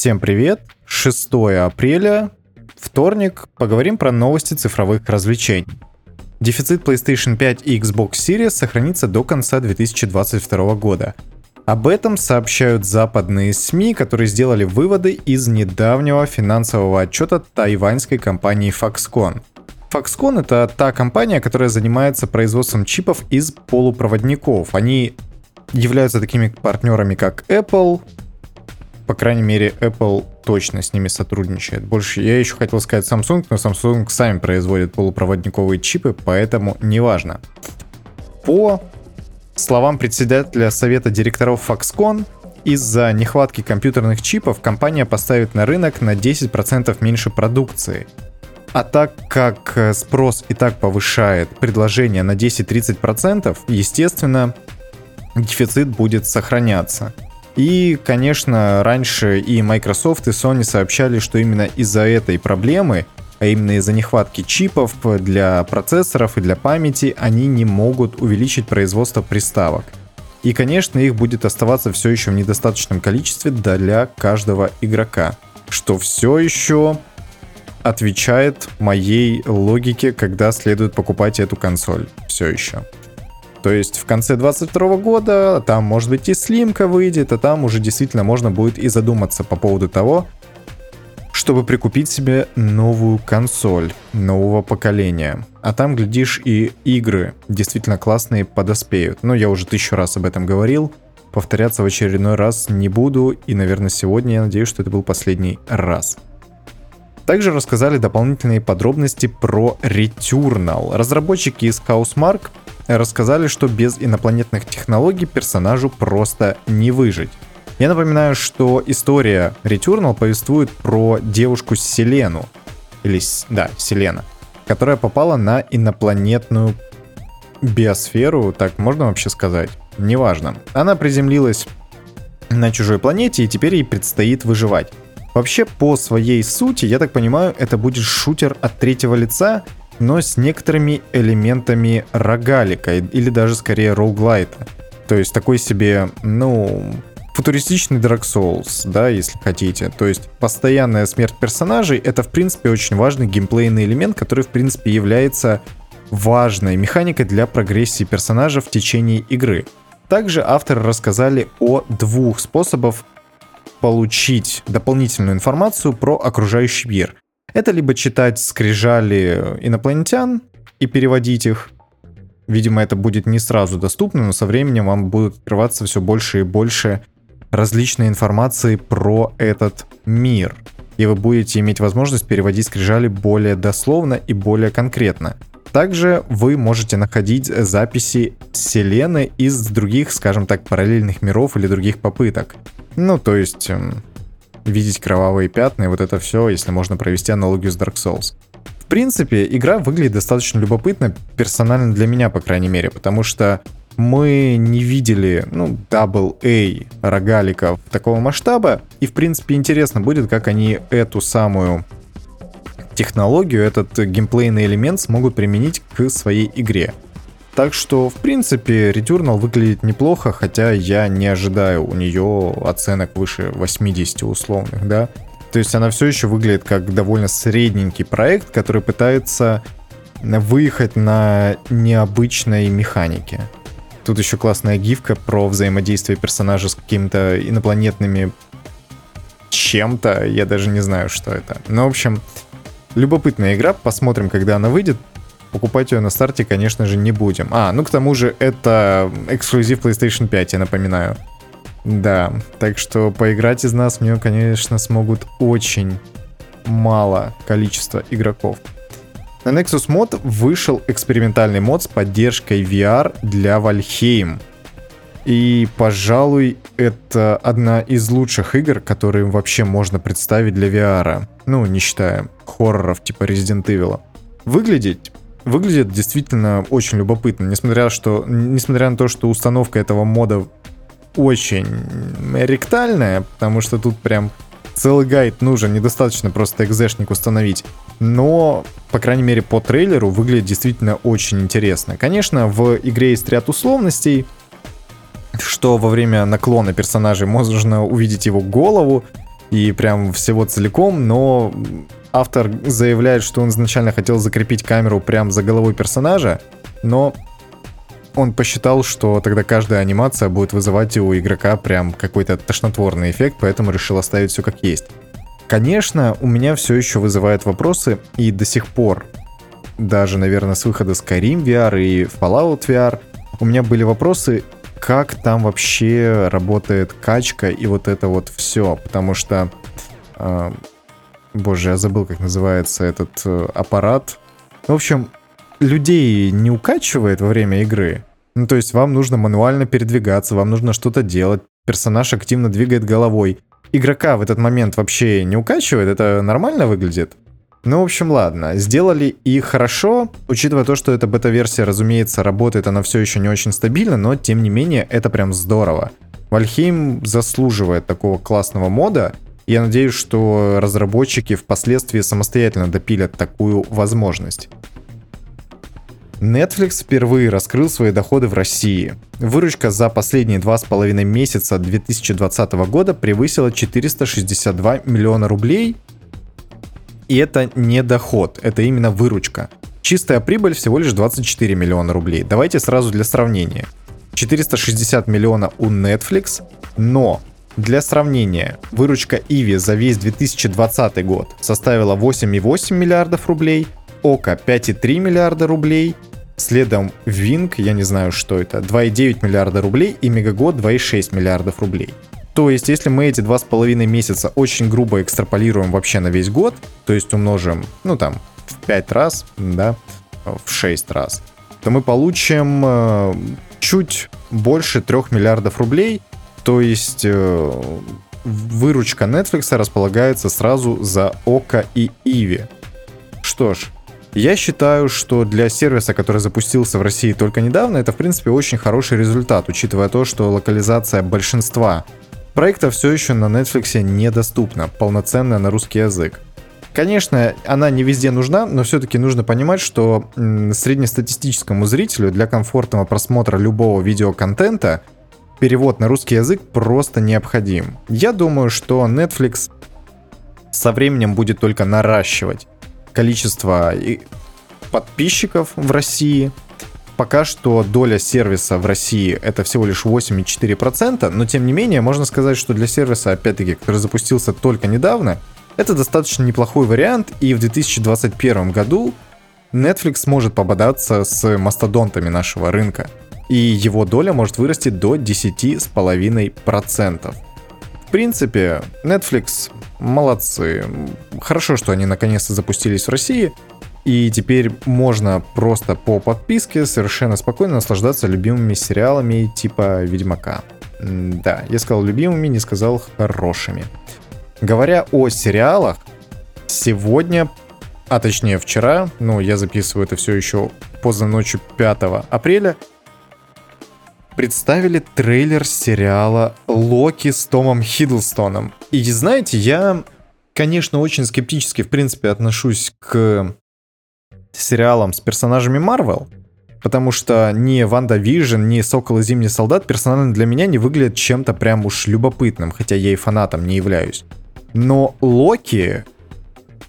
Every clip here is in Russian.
Всем привет! 6 апреля, вторник, поговорим про новости цифровых развлечений. Дефицит PlayStation 5 и Xbox Series сохранится до конца 2022 года. Об этом сообщают западные СМИ, которые сделали выводы из недавнего финансового отчета тайваньской компании Foxconn. Foxconn это та компания, которая занимается производством чипов из полупроводников. Они являются такими партнерами, как Apple, по крайней мере, Apple точно с ними сотрудничает. Больше я еще хотел сказать Samsung, но Samsung сами производят полупроводниковые чипы, поэтому неважно. По словам председателя совета директоров Foxconn, из-за нехватки компьютерных чипов компания поставит на рынок на 10% меньше продукции. А так как спрос и так повышает предложение на 10-30%, естественно, дефицит будет сохраняться. И, конечно, раньше и Microsoft, и Sony сообщали, что именно из-за этой проблемы, а именно из-за нехватки чипов для процессоров и для памяти, они не могут увеличить производство приставок. И, конечно, их будет оставаться все еще в недостаточном количестве для каждого игрока, что все еще отвечает моей логике, когда следует покупать эту консоль. Все еще. То есть в конце 22 года там, может быть, и слимка выйдет, а там уже действительно можно будет и задуматься по поводу того, чтобы прикупить себе новую консоль нового поколения. А там, глядишь, и игры действительно классные подоспеют. Но я уже тысячу раз об этом говорил. Повторяться в очередной раз не буду. И, наверное, сегодня я надеюсь, что это был последний раз. Также рассказали дополнительные подробности про Returnal. Разработчики из Housemark рассказали, что без инопланетных технологий персонажу просто не выжить. Я напоминаю, что история Returnal повествует про девушку Селену, или, да, Селена, которая попала на инопланетную биосферу, так можно вообще сказать? Неважно. Она приземлилась на чужой планете, и теперь ей предстоит выживать. Вообще, по своей сути, я так понимаю, это будет шутер от третьего лица, но с некоторыми элементами рогалика, или даже скорее роуглайта. То есть такой себе, ну, футуристичный Dark Souls, да, если хотите. То есть постоянная смерть персонажей — это, в принципе, очень важный геймплейный элемент, который, в принципе, является важной механикой для прогрессии персонажа в течение игры. Также авторы рассказали о двух способах получить дополнительную информацию про окружающий мир. Это либо читать скрижали инопланетян и переводить их. Видимо, это будет не сразу доступно, но со временем вам будет открываться все больше и больше различной информации про этот мир. И вы будете иметь возможность переводить скрижали более дословно и более конкретно. Также вы можете находить записи Селены из других, скажем так, параллельных миров или других попыток. Ну, то есть, эм, видеть кровавые пятна и вот это все, если можно провести аналогию с Dark Souls. В принципе, игра выглядит достаточно любопытно, персонально для меня, по крайней мере, потому что мы не видели, ну, AA рогаликов такого масштаба, и, в принципе, интересно будет, как они эту самую технологию, этот геймплейный элемент смогут применить к своей игре. Так что, в принципе, Returnal выглядит неплохо, хотя я не ожидаю у нее оценок выше 80 условных, да. То есть она все еще выглядит как довольно средненький проект, который пытается выехать на необычной механике. Тут еще классная гифка про взаимодействие персонажа с какими-то инопланетными чем-то. Я даже не знаю, что это. Ну, в общем, любопытная игра. Посмотрим, когда она выйдет покупать ее на старте, конечно же, не будем. А, ну к тому же это эксклюзив PlayStation 5, я напоминаю. Да, так что поиграть из нас в нее, конечно, смогут очень мало количество игроков. На Nexus Mod вышел экспериментальный мод с поддержкой VR для Valheim. И, пожалуй, это одна из лучших игр, которые вообще можно представить для VR. Ну, не считая хорроров типа Resident Evil. Выглядеть выглядит действительно очень любопытно, несмотря, что, несмотря на то, что установка этого мода очень ректальная, потому что тут прям целый гайд нужен, недостаточно просто экзешник установить. Но, по крайней мере, по трейлеру выглядит действительно очень интересно. Конечно, в игре есть ряд условностей, что во время наклона персонажей можно увидеть его голову, и прям всего целиком, но автор заявляет, что он изначально хотел закрепить камеру прям за головой персонажа, но он посчитал, что тогда каждая анимация будет вызывать у игрока прям какой-то тошнотворный эффект, поэтому решил оставить все как есть. Конечно, у меня все еще вызывает вопросы, и до сих пор, даже, наверное, с выхода Skyrim VR и Fallout VR, у меня были вопросы, как там вообще работает качка и вот это вот все, потому что, э, боже, я забыл, как называется этот э, аппарат. В общем, людей не укачивает во время игры. Ну, то есть вам нужно мануально передвигаться, вам нужно что-то делать, персонаж активно двигает головой. Игрока в этот момент вообще не укачивает, это нормально выглядит? Ну, в общем, ладно. Сделали и хорошо, учитывая то, что эта бета-версия, разумеется, работает, она все еще не очень стабильно, но, тем не менее, это прям здорово. Вальхейм заслуживает такого классного мода, я надеюсь, что разработчики впоследствии самостоятельно допилят такую возможность. Netflix впервые раскрыл свои доходы в России. Выручка за последние два с половиной месяца 2020 года превысила 462 миллиона рублей. И это не доход, это именно выручка. Чистая прибыль всего лишь 24 миллиона рублей. Давайте сразу для сравнения. 460 миллиона у Netflix, но для сравнения, выручка Иви за весь 2020 год составила 8,8 миллиардов рублей, Ока 5,3 миллиарда рублей, Следом Винг, я не знаю, что это, 2,9 миллиарда рублей и Мегагод 2,6 миллиардов рублей. То есть, если мы эти два с половиной месяца очень грубо экстраполируем вообще на весь год, то есть умножим, ну там, в 5 раз, да, в 6 раз, то мы получим э, чуть больше 3 миллиардов рублей, то есть э, выручка Netflix располагается сразу за Ока и Иви. Что ж, я считаю, что для сервиса, который запустился в России только недавно, это в принципе очень хороший результат, учитывая то, что локализация большинства проектов все еще на Netflix недоступна, полноценная на русский язык. Конечно, она не везде нужна, но все-таки нужно понимать, что среднестатистическому зрителю для комфортного просмотра любого видеоконтента перевод на русский язык просто необходим. Я думаю, что Netflix со временем будет только наращивать количество подписчиков в России. Пока что доля сервиса в России это всего лишь 8,4%, но тем не менее можно сказать, что для сервиса, опять-таки, который запустился только недавно, это достаточно неплохой вариант, и в 2021 году Netflix может пободаться с мастодонтами нашего рынка, и его доля может вырасти до 10,5%. В принципе, Netflix молодцы. Хорошо, что они наконец-то запустились в России. И теперь можно просто по подписке совершенно спокойно наслаждаться любимыми сериалами типа Ведьмака. Да, я сказал любимыми, не сказал хорошими. Говоря о сериалах, сегодня, а точнее вчера, ну я записываю это все еще поздно ночью 5 апреля, представили трейлер сериала «Локи» с Томом Хиддлстоном. И знаете, я, конечно, очень скептически, в принципе, отношусь к сериалам с персонажами Марвел, потому что ни WandaVision, ни Сокол и Зимний Солдат персонально для меня не выглядят чем-то прям уж любопытным, хотя я и фанатом не являюсь. Но Локи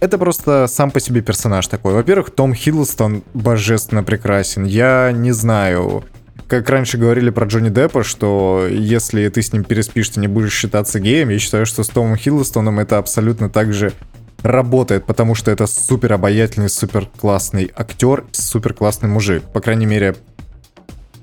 это просто сам по себе персонаж такой. Во-первых, Том Хиддлстон божественно прекрасен. Я не знаю, как раньше говорили про Джонни Деппа, что если ты с ним переспишь, ты не будешь считаться геем, я считаю, что с Томом Хиддлстоном это абсолютно так же работает, потому что это супер обаятельный, супер классный актер, супер классный мужик. По крайней мере,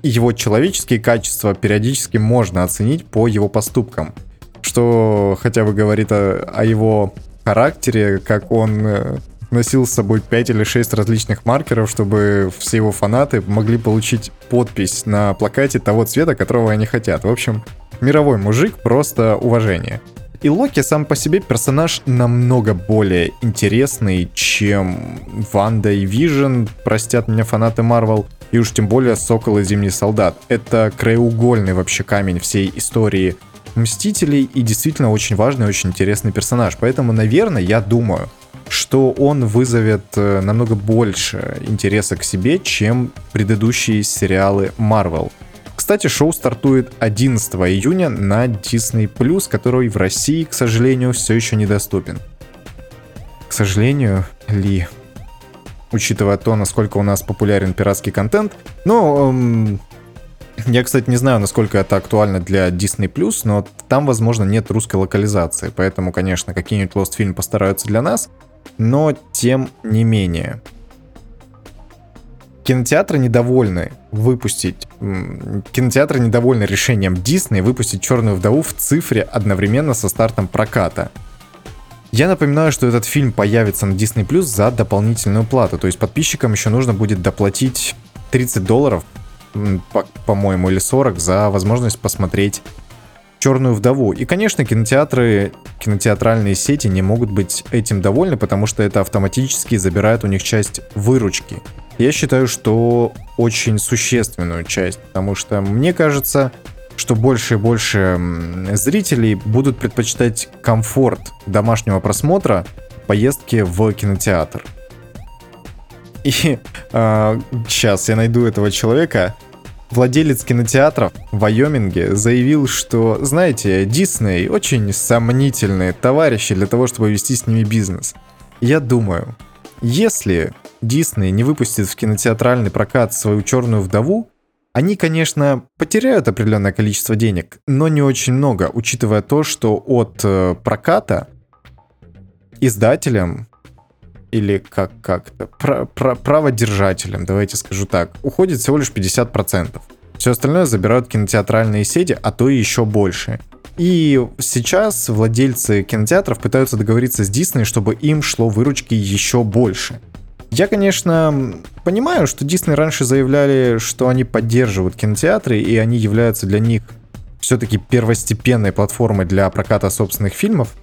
его человеческие качества периодически можно оценить по его поступкам. Что хотя бы говорит о, о его характере, как он э, носил с собой 5 или 6 различных маркеров, чтобы все его фанаты могли получить подпись на плакате того цвета, которого они хотят. В общем, мировой мужик, просто уважение. И Локи сам по себе персонаж намного более интересный, чем Ванда и Вижен, простят меня фанаты Марвел, и уж тем более Сокол и Зимний Солдат. Это краеугольный вообще камень всей истории Мстителей и действительно очень важный, очень интересный персонаж. Поэтому, наверное, я думаю, что он вызовет э, намного больше интереса к себе, чем предыдущие сериалы Marvel. Кстати, шоу стартует 11 июня на Disney+, который в России, к сожалению, все еще недоступен. К сожалению, Ли, учитывая то, насколько у нас популярен пиратский контент. Но эм, я, кстати, не знаю, насколько это актуально для Disney+, но там, возможно, нет русской локализации, поэтому, конечно, какие-нибудь Lost Film постараются для нас, но тем не менее. Кинотеатры недовольны выпустить... Кинотеатры недовольны решением Disney выпустить «Черную вдову» в цифре одновременно со стартом проката. Я напоминаю, что этот фильм появится на Disney Plus за дополнительную плату, то есть подписчикам еще нужно будет доплатить 30 долларов, по-моему, или 40 за возможность посмотреть Черную вдову. И, конечно, кинотеатры, кинотеатральные сети не могут быть этим довольны, потому что это автоматически забирает у них часть выручки. Я считаю, что очень существенную часть, потому что мне кажется, что больше и больше зрителей будут предпочитать комфорт домашнего просмотра поездки в кинотеатр. И э, а, сейчас я найду этого человека. Владелец кинотеатра в Вайоминге заявил, что, знаете, Дисней очень сомнительные товарищи для того, чтобы вести с ними бизнес. Я думаю, если Дисней не выпустит в кинотеатральный прокат свою черную вдову, они, конечно, потеряют определенное количество денег, но не очень много, учитывая то, что от э, проката издателям или как как-то про, про, праводержателям, давайте скажу так, уходит всего лишь 50%. Все остальное забирают кинотеатральные сети, а то и еще больше. И сейчас владельцы кинотеатров пытаются договориться с Дисней, чтобы им шло выручки еще больше. Я, конечно, понимаю, что Disney раньше заявляли, что они поддерживают кинотеатры, и они являются для них все-таки первостепенной платформой для проката собственных фильмов.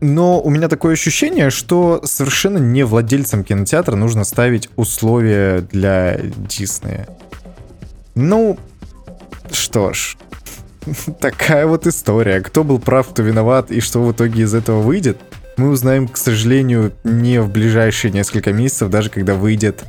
Но у меня такое ощущение, что совершенно не владельцам кинотеатра нужно ставить условия для Диснея. Ну, что ж, такая вот история. Кто был прав, кто виноват, и что в итоге из этого выйдет – мы узнаем, к сожалению, не в ближайшие несколько месяцев, даже когда выйдет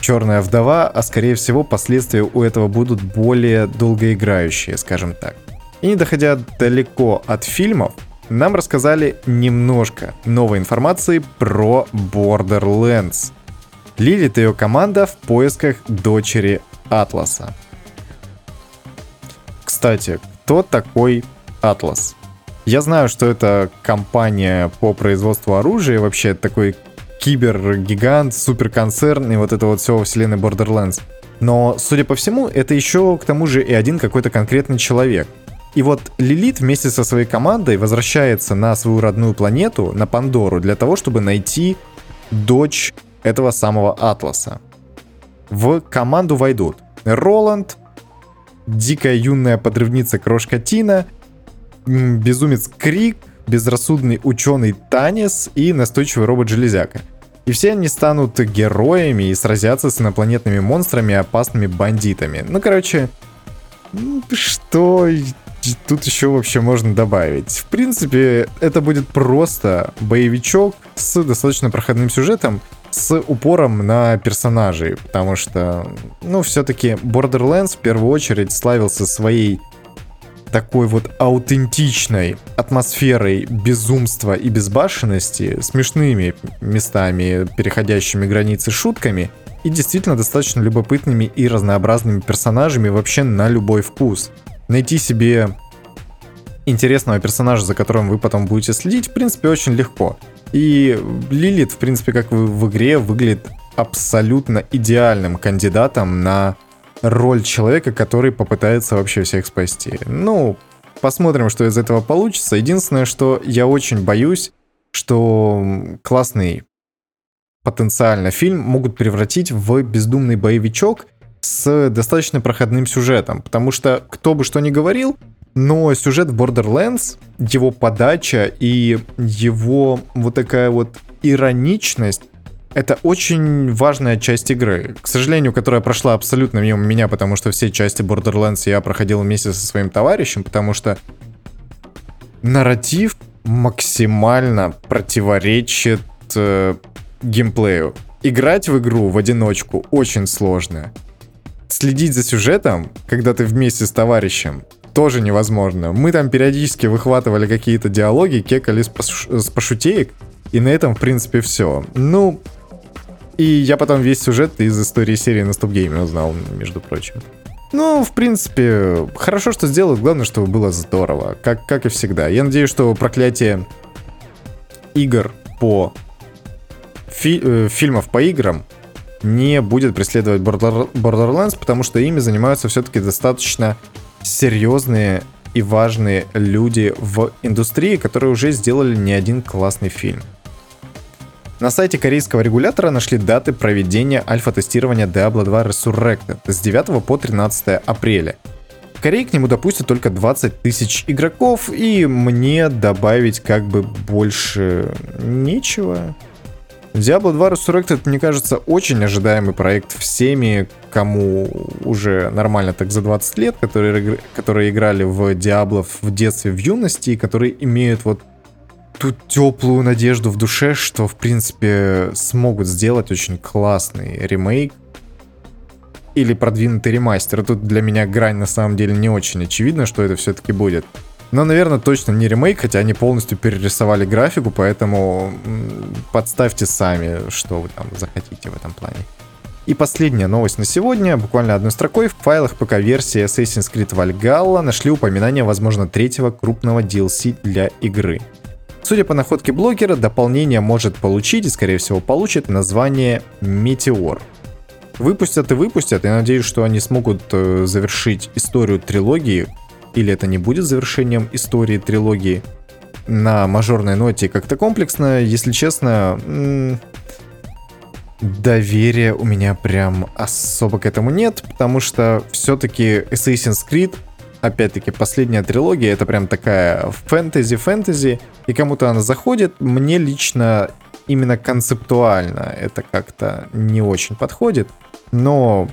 Черная вдова, а скорее всего последствия у этого будут более долгоиграющие, скажем так. И не доходя далеко от фильмов, нам рассказали немножко новой информации про Borderlands. Лилит и ее команда в поисках дочери Атласа. Кстати, кто такой Атлас? Я знаю, что это компания по производству оружия, вообще такой кибергигант, суперконцерн и вот это вот все во вселенной Borderlands. Но, судя по всему, это еще к тому же и один какой-то конкретный человек. И вот Лилит вместе со своей командой возвращается на свою родную планету, на Пандору, для того, чтобы найти дочь этого самого Атласа. В команду войдут Роланд, дикая юная подрывница Крошка Тина — безумец Крик, безрассудный ученый Танис и настойчивый робот-железяка. И все они станут героями и сразятся с инопланетными монстрами и опасными бандитами. Ну, короче, что тут еще вообще можно добавить? В принципе, это будет просто боевичок с достаточно проходным сюжетом, с упором на персонажей, потому что, ну, все-таки Borderlands в первую очередь славился своей такой вот аутентичной атмосферой безумства и безбашенности, смешными местами, переходящими границы шутками, и действительно достаточно любопытными и разнообразными персонажами вообще на любой вкус. Найти себе интересного персонажа, за которым вы потом будете следить, в принципе, очень легко. И Лилит, в принципе, как в, в игре, выглядит абсолютно идеальным кандидатом на роль человека, который попытается вообще всех спасти. Ну, посмотрим, что из этого получится. Единственное, что я очень боюсь, что классный потенциально фильм могут превратить в бездумный боевичок с достаточно проходным сюжетом. Потому что, кто бы что ни говорил, но сюжет в Borderlands, его подача и его вот такая вот ироничность это очень важная часть игры, к сожалению, которая прошла абсолютно мимо меня, потому что все части Borderlands я проходил вместе со своим товарищем, потому что нарратив максимально противоречит э, геймплею. Играть в игру в одиночку очень сложно. Следить за сюжетом, когда ты вместе с товарищем, тоже невозможно. Мы там периодически выхватывали какие-то диалоги, кекали с, пош... с пошутеек, и на этом, в принципе, все. Ну, и я потом весь сюжет из истории серии на стоп-гейме узнал, между прочим. Ну, в принципе, хорошо, что сделают. Главное, чтобы было здорово. Как, как и всегда. Я надеюсь, что проклятие игр по... Фи, э, фильмов по играм не будет преследовать Border, Borderlands, потому что ими занимаются все-таки достаточно серьезные и важные люди в индустрии, которые уже сделали не один классный фильм. На сайте корейского регулятора нашли даты проведения альфа-тестирования Diablo 2 Resurrected с 9 по 13 апреля. В Корее к нему допустят только 20 тысяч игроков, и мне добавить как бы больше нечего. Diablo 2 Resurrected, мне кажется, очень ожидаемый проект всеми, кому уже нормально так за 20 лет, которые, которые играли в Diablo в детстве, в юности, и которые имеют вот ту теплую надежду в душе, что, в принципе, смогут сделать очень классный ремейк или продвинутый ремастер. Тут для меня грань на самом деле не очень очевидна, что это все-таки будет. Но, наверное, точно не ремейк, хотя они полностью перерисовали графику, поэтому подставьте сами, что вы там захотите в этом плане. И последняя новость на сегодня, буквально одной строкой, в файлах ПК-версии Assassin's Creed Valhalla нашли упоминание, возможно, третьего крупного DLC для игры. Судя по находке блогера, дополнение может получить и, скорее всего, получит название Метеор. Выпустят и выпустят, я надеюсь, что они смогут э, завершить историю трилогии, или это не будет завершением истории трилогии, на мажорной ноте как-то комплексно, если честно, доверия у меня прям особо к этому нет, потому что все-таки Assassin's Creed опять-таки, последняя трилогия, это прям такая фэнтези-фэнтези, и кому-то она заходит. Мне лично именно концептуально это как-то не очень подходит, но,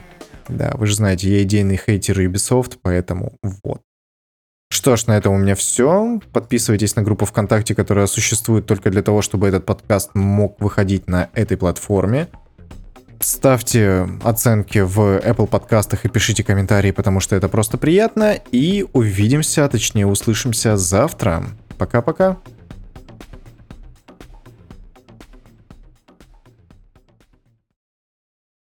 да, вы же знаете, я идейный хейтер Ubisoft, поэтому вот. Что ж, на этом у меня все. Подписывайтесь на группу ВКонтакте, которая существует только для того, чтобы этот подкаст мог выходить на этой платформе. Ставьте оценки в Apple подкастах и пишите комментарии, потому что это просто приятно. И увидимся, точнее услышимся завтра. Пока-пока.